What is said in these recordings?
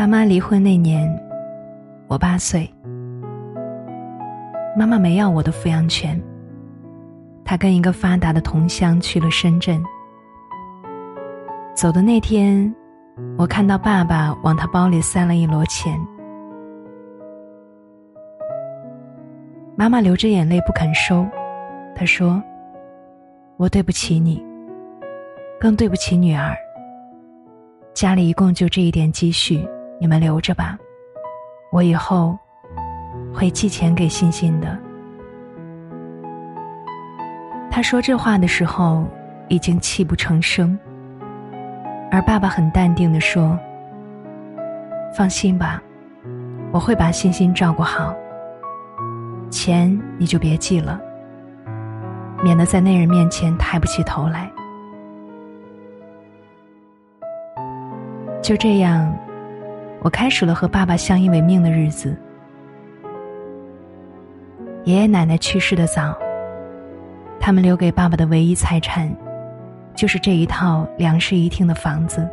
爸妈离婚那年，我八岁。妈妈没要我的抚养权，她跟一个发达的同乡去了深圳。走的那天，我看到爸爸往他包里塞了一摞钱。妈妈流着眼泪不肯收，她说：“我对不起你，更对不起女儿。家里一共就这一点积蓄，你们留着吧，我以后会寄钱给欣欣的。”他说这话的时候，已经泣不成声。而爸爸很淡定的说：“放心吧，我会把欣欣照顾好。钱你就别寄了，免得在那人面前抬不起头来。”就这样，我开始了和爸爸相依为命的日子。爷爷奶奶去世的早，他们留给爸爸的唯一财产。就是这一套两室一厅的房子。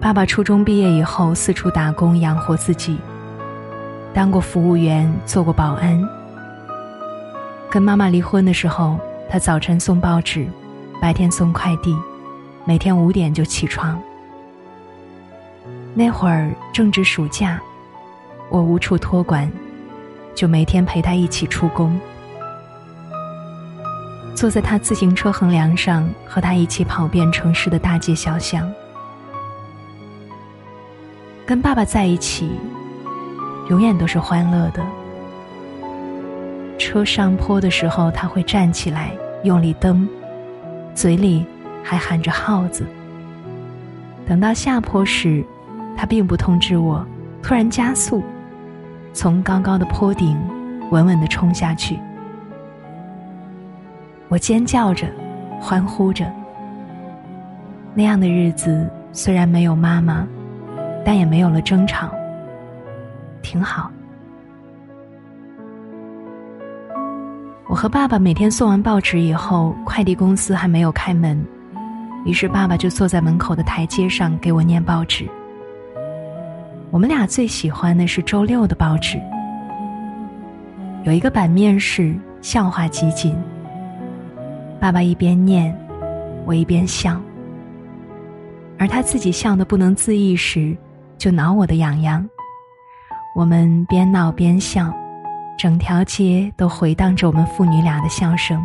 爸爸初中毕业以后四处打工养活自己，当过服务员，做过保安。跟妈妈离婚的时候，他早晨送报纸，白天送快递，每天五点就起床。那会儿正值暑假，我无处托管，就每天陪他一起出工。坐在他自行车横梁上，和他一起跑遍城市的大街小巷。跟爸爸在一起，永远都是欢乐的。车上坡的时候，他会站起来用力蹬，嘴里还喊着号子。等到下坡时，他并不通知我，突然加速，从高高的坡顶稳稳的冲下去。我尖叫着，欢呼着。那样的日子虽然没有妈妈，但也没有了争吵，挺好。我和爸爸每天送完报纸以后，快递公司还没有开门，于是爸爸就坐在门口的台阶上给我念报纸。我们俩最喜欢的是周六的报纸，有一个版面是笑话集锦。爸爸一边念，我一边笑。而他自己笑得不能自抑时，就挠我的痒痒。我们边闹边笑，整条街都回荡着我们父女俩的笑声。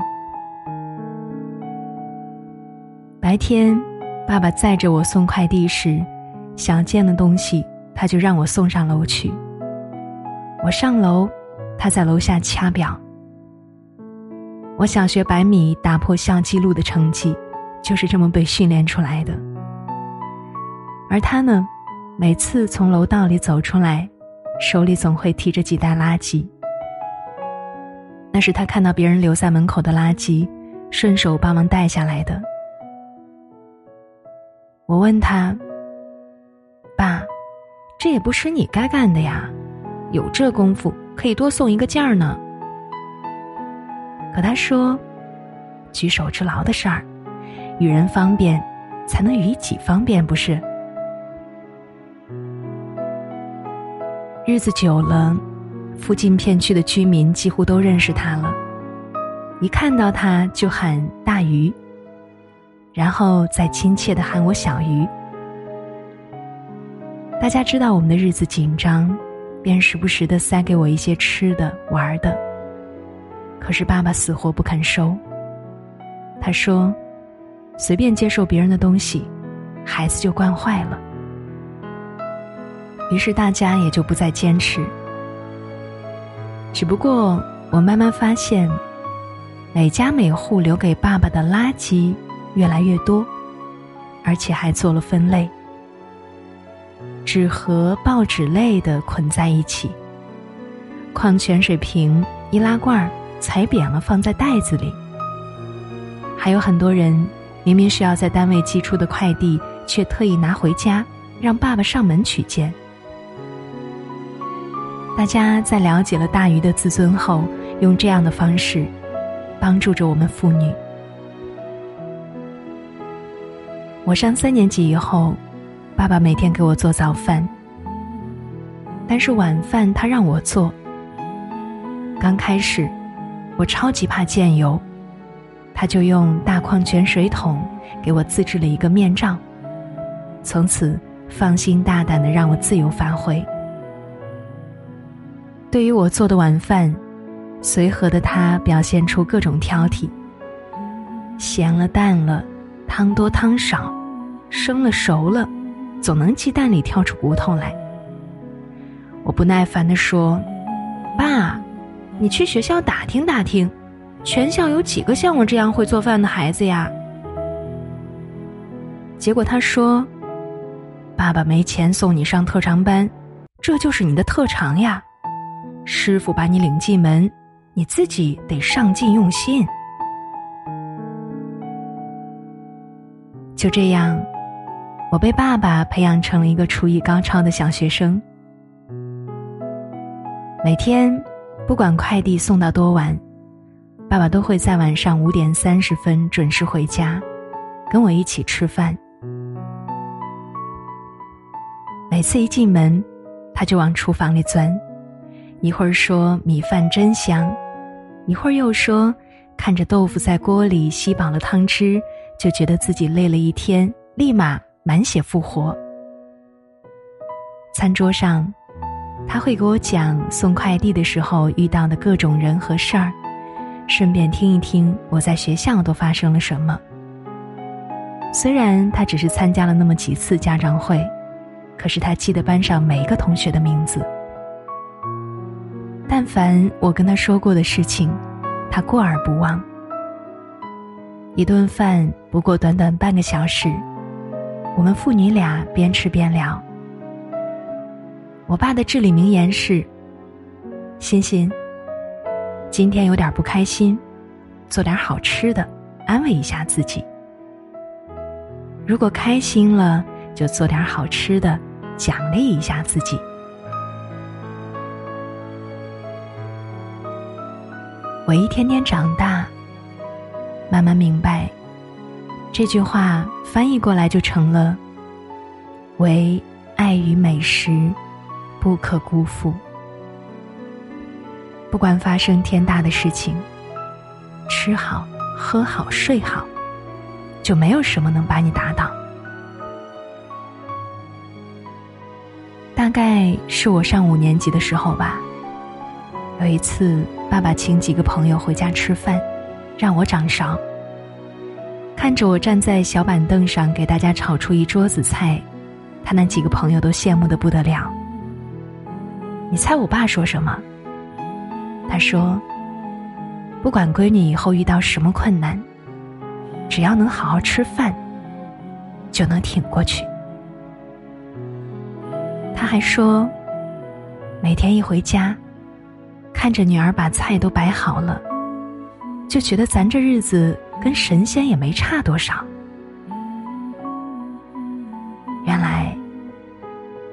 白天，爸爸载着我送快递时，想见的东西，他就让我送上楼去。我上楼，他在楼下掐表。我小学百米打破校纪录的成绩，就是这么被训练出来的。而他呢，每次从楼道里走出来，手里总会提着几袋垃圾。那是他看到别人留在门口的垃圾，顺手帮忙带下来的。我问他：“爸，这也不是你该干的呀，有这功夫可以多送一个件儿呢。”可他说：“举手之劳的事儿，与人方便，才能与己方便，不是？”日子久了，附近片区的居民几乎都认识他了，一看到他就喊“大鱼”，然后再亲切的喊我“小鱼”。大家知道我们的日子紧张，便时不时的塞给我一些吃的、玩的。可是爸爸死活不肯收。他说：“随便接受别人的东西，孩子就惯坏了。”于是大家也就不再坚持。只不过我慢慢发现，每家每户留给爸爸的垃圾越来越多，而且还做了分类：纸盒、报纸类的捆在一起，矿泉水瓶、易拉罐。踩扁了，放在袋子里。还有很多人，明明是要在单位寄出的快递，却特意拿回家，让爸爸上门取件。大家在了解了大鱼的自尊后，用这样的方式，帮助着我们妇女。我上三年级以后，爸爸每天给我做早饭，但是晚饭他让我做。刚开始，我超级怕溅油，他就用大矿泉水桶给我自制了一个面罩，从此放心大胆的让我自由发挥。对于我做的晚饭，随和的他表现出各种挑剔，咸了淡了，汤多汤少，生了熟了，总能鸡蛋里挑出骨头来。我不耐烦的说：“爸。”你去学校打听打听，全校有几个像我这样会做饭的孩子呀？结果他说：“爸爸没钱送你上特长班，这就是你的特长呀。师傅把你领进门，你自己得上进用心。”就这样，我被爸爸培养成了一个厨艺高超的小学生，每天。不管快递送到多晚，爸爸都会在晚上五点三十分准时回家，跟我一起吃饭。每次一进门，他就往厨房里钻，一会儿说米饭真香，一会儿又说看着豆腐在锅里吸饱了汤汁，就觉得自己累了一天，立马满血复活。餐桌上。他会给我讲送快递的时候遇到的各种人和事儿，顺便听一听我在学校都发生了什么。虽然他只是参加了那么几次家长会，可是他记得班上每一个同学的名字。但凡我跟他说过的事情，他过耳不忘。一顿饭不过短短半个小时，我们父女俩边吃边聊。我爸的至理名言是：“欣欣，今天有点不开心，做点好吃的，安慰一下自己。如果开心了，就做点好吃的，奖励一下自己。”我一天天长大，慢慢明白，这句话翻译过来就成了：唯爱与美食。不可辜负。不管发生天大的事情，吃好、喝好、睡好，就没有什么能把你打倒。大概是我上五年级的时候吧，有一次，爸爸请几个朋友回家吃饭，让我掌勺。看着我站在小板凳上给大家炒出一桌子菜，他那几个朋友都羡慕的不得了。你猜我爸说什么？他说：“不管闺女以后遇到什么困难，只要能好好吃饭，就能挺过去。”他还说：“每天一回家，看着女儿把菜都摆好了，就觉得咱这日子跟神仙也没差多少。”原来，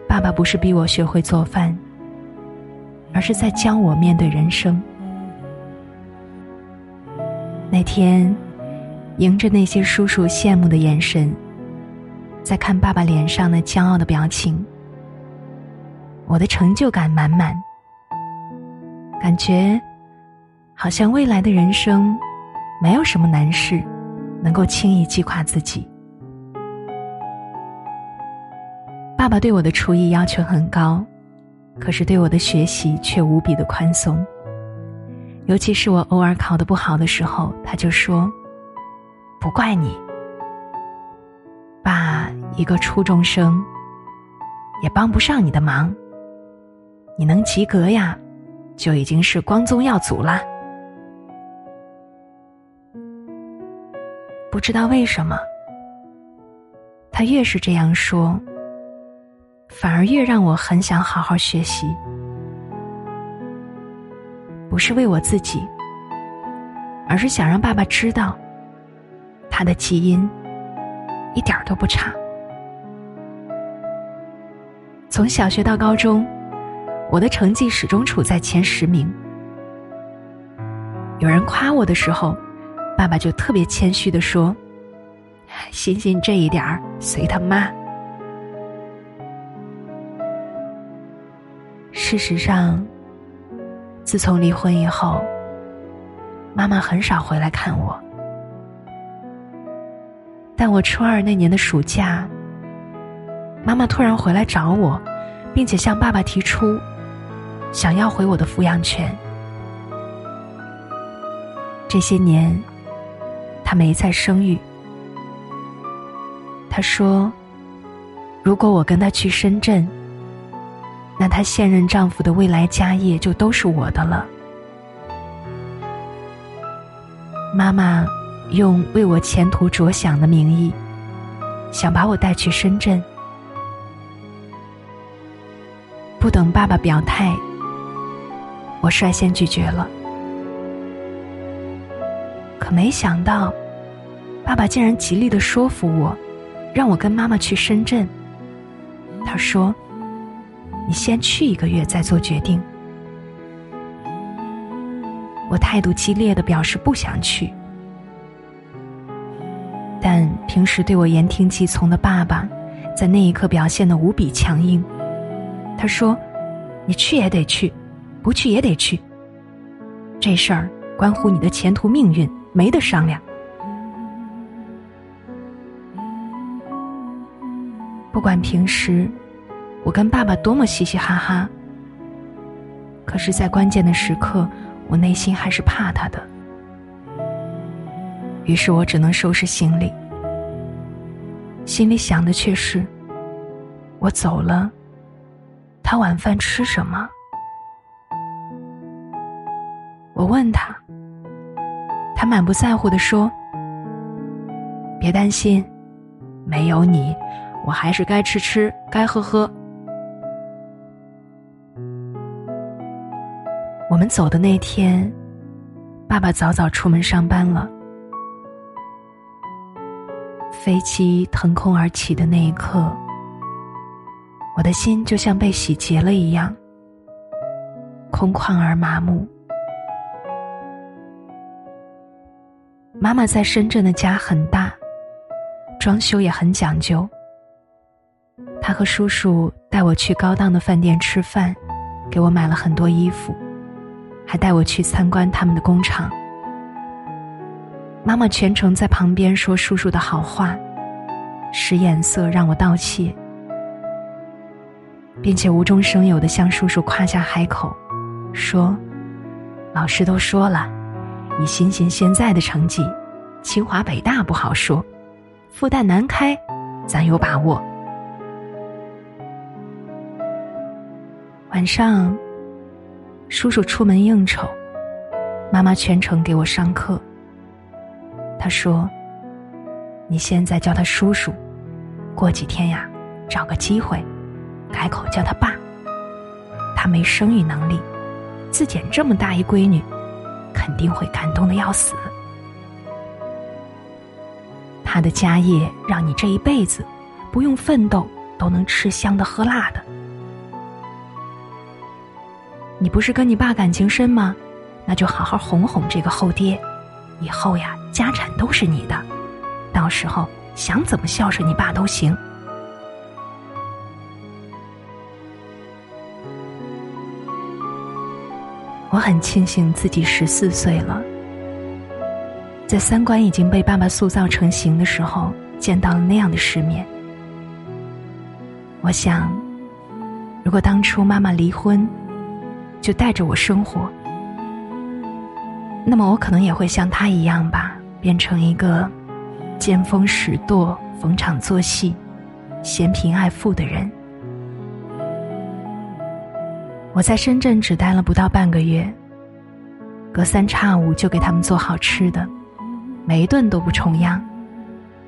爸爸不是逼我学会做饭。而是在教我面对人生。那天，迎着那些叔叔羡慕的眼神，在看爸爸脸上那骄傲的表情，我的成就感满满，感觉好像未来的人生没有什么难事能够轻易击垮自己。爸爸对我的厨艺要求很高。可是对我的学习却无比的宽松，尤其是我偶尔考得不好的时候，他就说：“不怪你，爸一个初中生，也帮不上你的忙。你能及格呀，就已经是光宗耀祖了。”不知道为什么，他越是这样说。反而越让我很想好好学习，不是为我自己，而是想让爸爸知道，他的基因一点都不差。从小学到高中，我的成绩始终处在前十名。有人夸我的时候，爸爸就特别谦虚的说星星这一点儿随他妈。事实上自从离婚以后妈妈很少回来看我。但我初二那年的暑假妈妈突然回来找我并且向爸爸提出想要回我的抚养权。这些年她没再生育。她说：“如果我跟她去深圳。”那她现任丈夫的未来家业就都是我的了。妈妈用为我前途着想的名义，想把我带去深圳。不等爸爸表态，我率先拒绝了。可没想到，爸爸竟然极力的说服我，让我跟妈妈去深圳。他说。你先去一个月再做决定。我态度激烈的表示不想去，但平时对我言听计从的爸爸，在那一刻表现的无比强硬。他说：“你去也得去，不去也得去。这事儿关乎你的前途命运，没得商量。”不管平时。我跟爸爸多么嘻嘻哈哈，可是，在关键的时刻，我内心还是怕他的。于是我只能收拾行李，心里想的却是：我走了，他晚饭吃什么？我问他，他满不在乎的说：“别担心，没有你，我还是该吃吃，该喝喝。”我们走的那天，爸爸早早出门上班了。飞机腾空而起的那一刻，我的心就像被洗劫了一样，空旷而麻木。妈妈在深圳的家很大，装修也很讲究。他和叔叔带我去高档的饭店吃饭，给我买了很多衣服。还带我去参观他们的工厂。妈妈全程在旁边说叔叔的好话，使眼色让我道谢，并且无中生有的向叔叔夸下海口，说：“老师都说了，你欣欣现在的成绩，清华北大不好说，复旦南开，咱有把握。”晚上。叔叔出门应酬，妈妈全程给我上课。他说：“你现在叫他叔叔，过几天呀，找个机会，改口叫他爸。他没生育能力，自捡这么大一闺女，肯定会感动的要死。他的家业让你这一辈子不用奋斗都能吃香的喝辣的。”你不是跟你爸感情深吗？那就好好哄哄这个后爹，以后呀，家产都是你的，到时候想怎么孝顺你爸都行。我很庆幸自己十四岁了，在三观已经被爸爸塑造成型的时候，见到了那样的世面。我想，如果当初妈妈离婚，就带着我生活，那么我可能也会像他一样吧，变成一个见风使舵、逢场作戏、嫌贫爱富的人。我在深圳只待了不到半个月，隔三差五就给他们做好吃的，每一顿都不重样，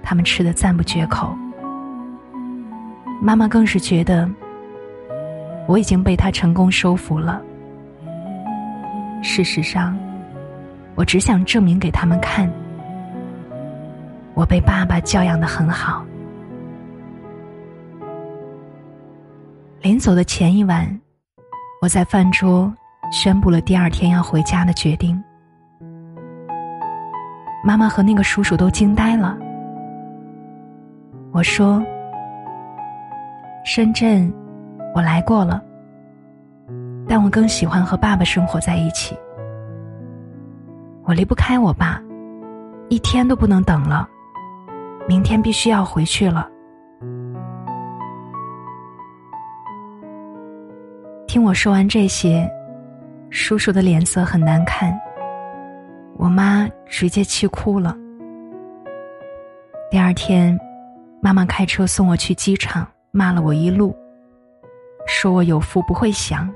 他们吃的赞不绝口。妈妈更是觉得我已经被他成功收服了。事实上，我只想证明给他们看，我被爸爸教养的很好。临走的前一晚，我在饭桌宣布了第二天要回家的决定。妈妈和那个叔叔都惊呆了。我说：“深圳，我来过了。”但我更喜欢和爸爸生活在一起。我离不开我爸，一天都不能等了。明天必须要回去了。听我说完这些，叔叔的脸色很难看，我妈直接气哭了。第二天，妈妈开车送我去机场，骂了我一路，说我有福不会享，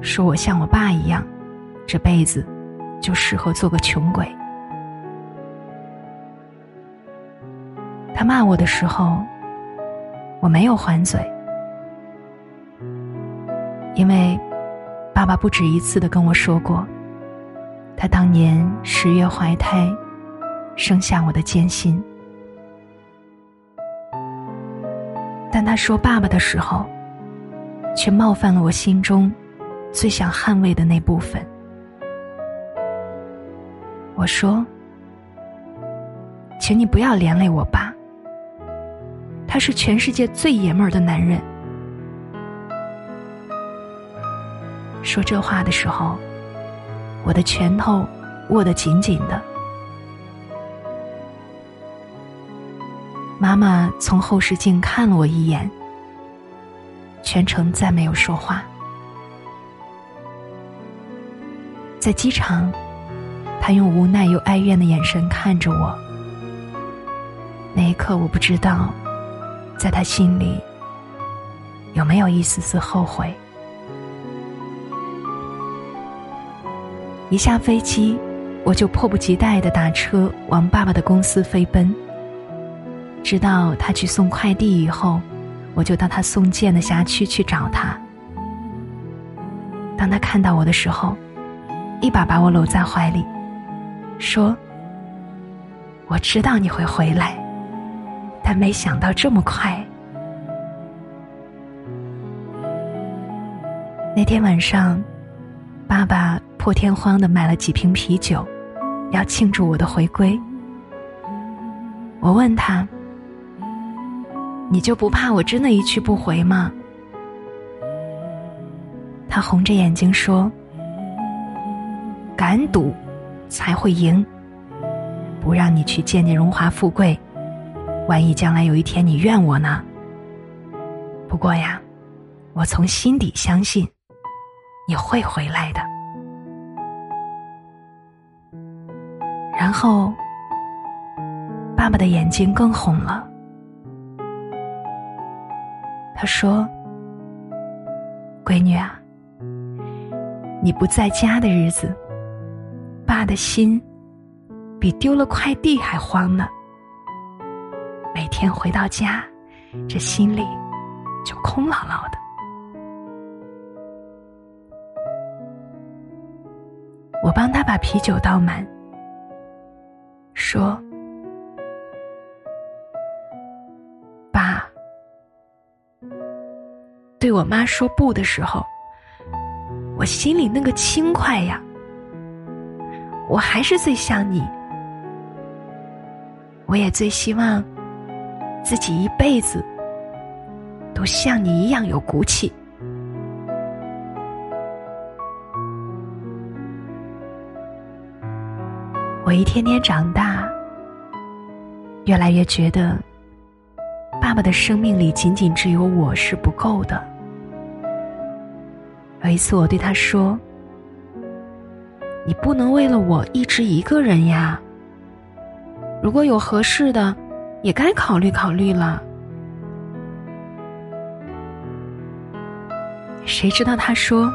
说我像我爸一样，这辈子。就适合做个穷鬼。他骂我的时候，我没有还嘴，因为爸爸不止一次的跟我说过，他当年十月怀胎，生下我的艰辛。但他说爸爸的时候，却冒犯了我心中最想捍卫的那部分。我说：“请你不要连累我爸。他是全世界最爷们儿的男人。”说这话的时候，我的拳头握得紧紧的。妈妈从后视镜看了我一眼，全程再没有说话。在机场。他用无奈又哀怨的眼神看着我。那一刻，我不知道，在他心里有没有一丝丝后悔。一下飞机，我就迫不及待的打车往爸爸的公司飞奔。直到他去送快递以后，我就到他送件的辖区去找他。当他看到我的时候，一把把我搂在怀里。说：“我知道你会回来，但没想到这么快。”那天晚上，爸爸破天荒的买了几瓶啤酒，要庆祝我的回归。我问他：“你就不怕我真的一去不回吗？”他红着眼睛说：“敢赌。”才会赢。不让你去见见荣华富贵，万一将来有一天你怨我呢？不过呀，我从心底相信你会回来的。然后，爸爸的眼睛更红了。他说：“闺女啊，你不在家的日子。”爸的心比丢了快递还慌呢。每天回到家，这心里就空落落的。我帮他把啤酒倒满，说：“爸，对我妈说不的时候，我心里那个轻快呀。”我还是最像你，我也最希望自己一辈子都像你一样有骨气。我一天天长大，越来越觉得，爸爸的生命里仅仅只有我是不够的。有一次，我对他说。你不能为了我一直一个人呀。如果有合适的，也该考虑考虑了。谁知道他说：“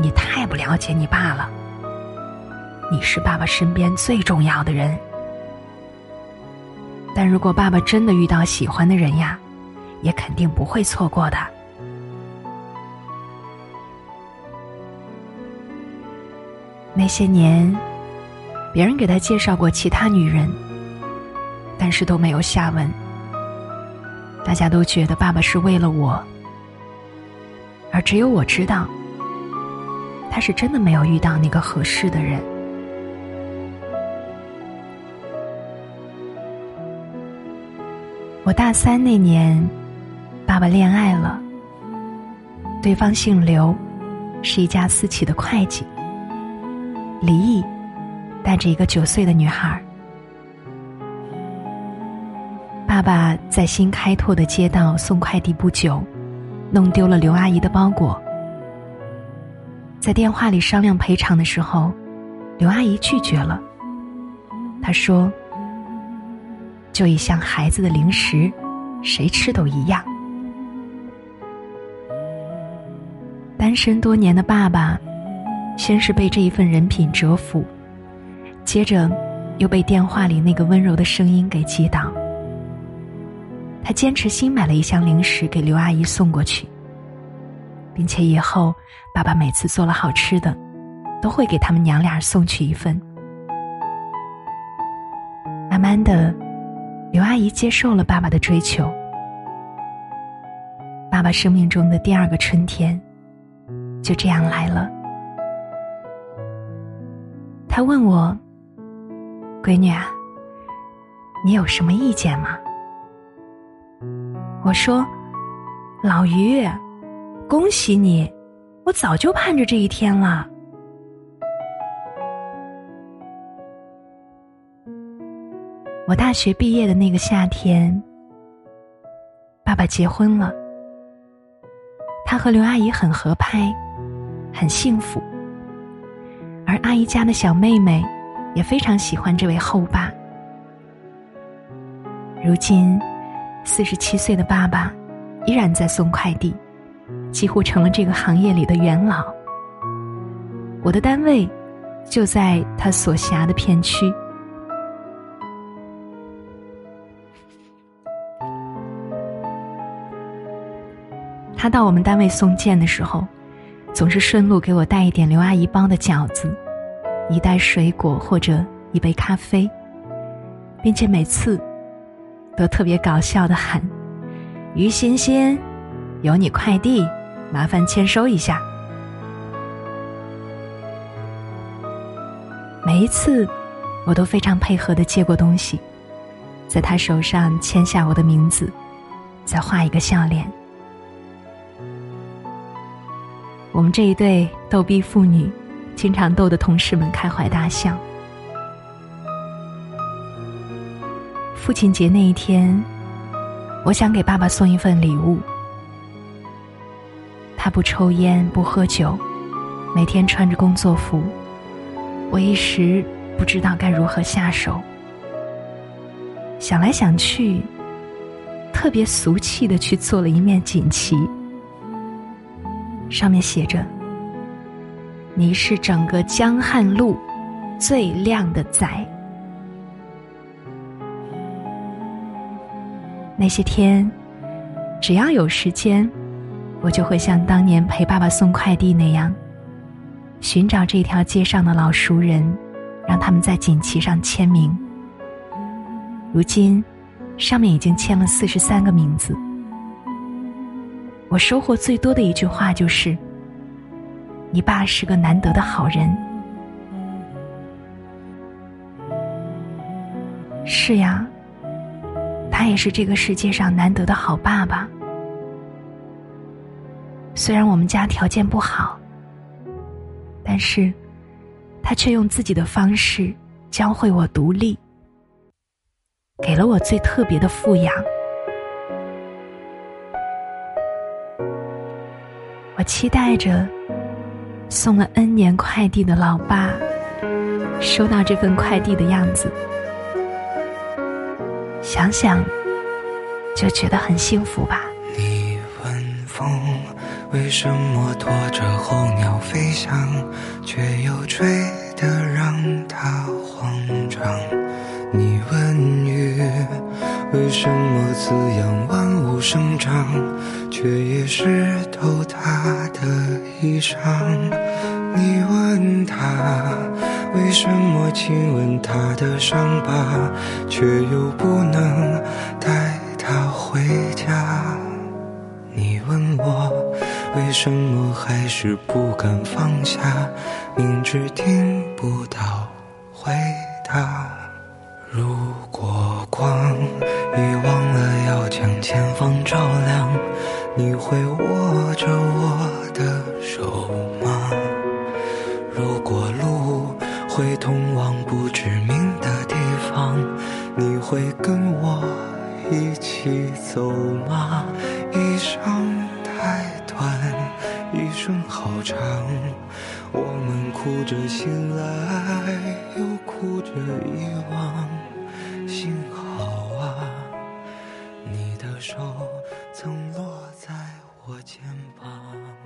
你太不了解你爸了。你是爸爸身边最重要的人，但如果爸爸真的遇到喜欢的人呀，也肯定不会错过的。”那些年，别人给他介绍过其他女人，但是都没有下文。大家都觉得爸爸是为了我，而只有我知道，他是真的没有遇到那个合适的人。我大三那年，爸爸恋爱了，对方姓刘，是一家私企的会计。离异，带着一个九岁的女孩。爸爸在新开拓的街道送快递不久，弄丢了刘阿姨的包裹。在电话里商量赔偿的时候，刘阿姨拒绝了。她说：“就一箱孩子的零食，谁吃都一样。”单身多年的爸爸，先是被这一份人品折服，接着又被电话里那个温柔的声音给击倒。他坚持新买了一箱零食给刘阿姨送过去，并且以后爸爸每次做了好吃的，都会给他们娘俩送去一份。慢慢的，刘阿姨接受了爸爸的追求。爸爸生命中的第二个春天，就这样来了。他问我：“闺女啊，你有什么意见吗？”我说：“老于，恭喜你！我早就盼着这一天了。”我大学毕业的那个夏天，爸爸结婚了。他和刘阿姨很合拍，很幸福。而阿姨家的小妹妹也非常喜欢这位后爸。如今。四十七岁的爸爸，依然在送快递，几乎成了这个行业里的元老。我的单位就在他所辖的片区。他到我们单位送件的时候，总是顺路给我带一点刘阿姨包的饺子，一袋水果或者一杯咖啡，并且每次。都特别搞笑的喊：“于欣欣，有你快递，麻烦签收一下。”每一次，我都非常配合的接过东西，在他手上签下我的名字，再画一个笑脸。我们这一对逗逼父女，经常逗得同事们开怀大笑。父亲节那一天，我想给爸爸送一份礼物。他不抽烟，不喝酒，每天穿着工作服。我一时不知道该如何下手。想来想去，特别俗气的去做了一面锦旗，上面写着：“你是整个江汉路最靓的仔。”那些天，只要有时间，我就会像当年陪爸爸送快递那样，寻找这条街上的老熟人，让他们在锦旗上签名。如今，上面已经签了四十三个名字。我收获最多的一句话就是：“你爸是个难得的好人。”是呀。他也是这个世界上难得的好爸爸。虽然我们家条件不好，但是，他却用自己的方式教会我独立，给了我最特别的富养。期待着送了 N 年快递的老爸收到这份快递的样子。想想，就觉得很幸福吧。你问风为什么拖着候鸟飞翔，却又吹得让它慌张？你问雨为什么滋养万物生长，却也湿透他的衣裳？你问他为什么亲吻他的伤疤，却又不能带他回家？你问我为什么还是不敢放下，明知听不到回答。如果光已忘了要将前方照亮，你会握着我的手吗？如果路会通往不知名的地方，你会跟我一起走吗？一生太短，一生好长，我们哭着醒来，又哭着遗忘。手曾落在我肩膀。